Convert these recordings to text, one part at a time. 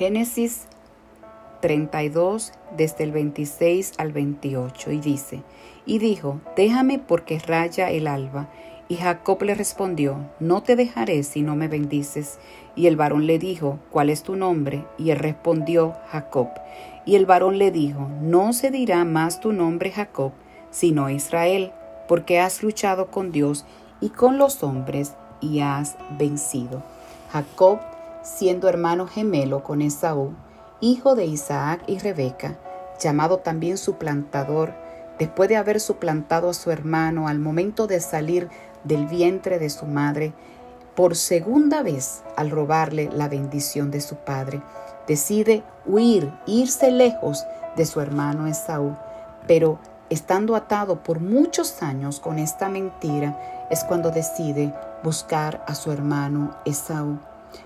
Génesis 32 desde el 26 al 28 y dice, y dijo, déjame porque raya el alba. Y Jacob le respondió, no te dejaré si no me bendices. Y el varón le dijo, ¿cuál es tu nombre? Y él respondió, Jacob. Y el varón le dijo, no se dirá más tu nombre Jacob, sino Israel, porque has luchado con Dios y con los hombres y has vencido. Jacob, siendo hermano gemelo con Esaú, hijo de Isaac y Rebeca, llamado también suplantador, después de haber suplantado a su hermano al momento de salir del vientre de su madre, por segunda vez al robarle la bendición de su padre, decide huir, irse lejos de su hermano Esaú, pero estando atado por muchos años con esta mentira, es cuando decide buscar a su hermano Esaú.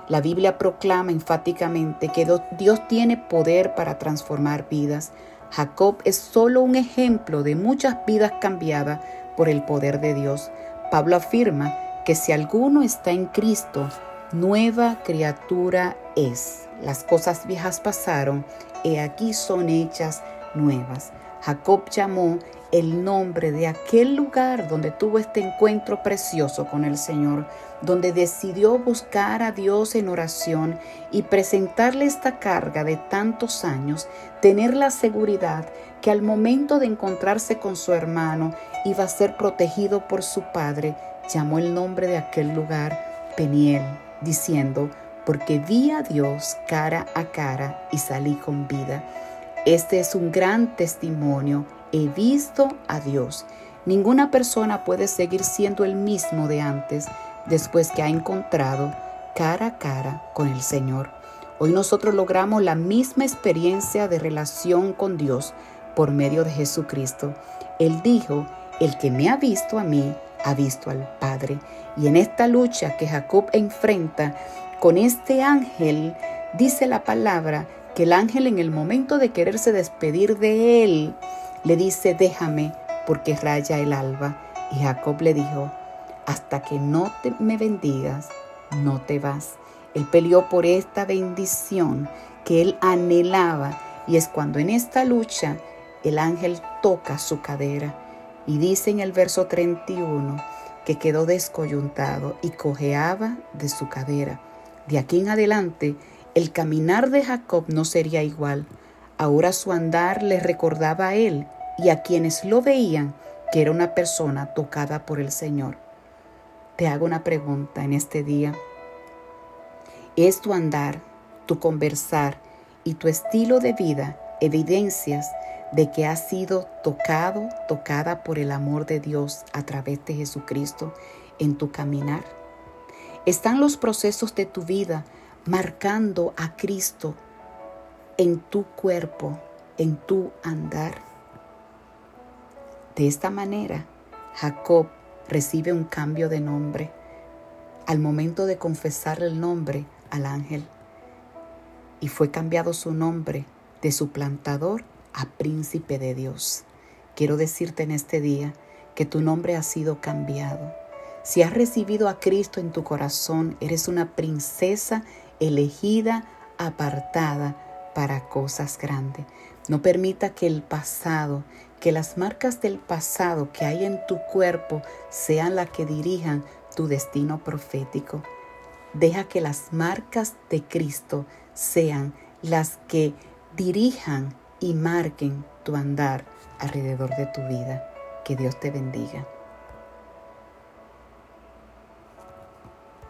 La Biblia proclama enfáticamente que Dios tiene poder para transformar vidas. Jacob es solo un ejemplo de muchas vidas cambiadas por el poder de Dios. Pablo afirma que si alguno está en Cristo, nueva criatura es. Las cosas viejas pasaron, y aquí son hechas nuevas. Jacob llamó el nombre de aquel lugar donde tuvo este encuentro precioso con el Señor, donde decidió buscar a Dios en oración y presentarle esta carga de tantos años, tener la seguridad que al momento de encontrarse con su hermano iba a ser protegido por su padre, llamó el nombre de aquel lugar Peniel, diciendo, porque vi a Dios cara a cara y salí con vida. Este es un gran testimonio he visto a Dios. Ninguna persona puede seguir siendo el mismo de antes después que ha encontrado cara a cara con el Señor. Hoy nosotros logramos la misma experiencia de relación con Dios por medio de Jesucristo. Él dijo, el que me ha visto a mí, ha visto al Padre. Y en esta lucha que Jacob enfrenta con este ángel, dice la palabra que el ángel en el momento de quererse despedir de él, le dice, déjame porque raya el alba. Y Jacob le dijo, hasta que no te, me bendigas, no te vas. Él peleó por esta bendición que él anhelaba y es cuando en esta lucha el ángel toca su cadera y dice en el verso 31 que quedó descoyuntado y cojeaba de su cadera. De aquí en adelante el caminar de Jacob no sería igual. Ahora su andar le recordaba a él y a quienes lo veían que era una persona tocada por el Señor. Te hago una pregunta en este día. ¿Es tu andar, tu conversar y tu estilo de vida evidencias de que has sido tocado, tocada por el amor de Dios a través de Jesucristo en tu caminar? ¿Están los procesos de tu vida marcando a Cristo en tu cuerpo, en tu andar. De esta manera, Jacob recibe un cambio de nombre al momento de confesar el nombre al ángel y fue cambiado su nombre de suplantador a príncipe de Dios. Quiero decirte en este día que tu nombre ha sido cambiado. Si has recibido a Cristo en tu corazón, eres una princesa elegida, apartada para cosas grandes. No permita que el pasado, que las marcas del pasado que hay en tu cuerpo sean las que dirijan tu destino profético. Deja que las marcas de Cristo sean las que dirijan y marquen tu andar alrededor de tu vida. Que Dios te bendiga.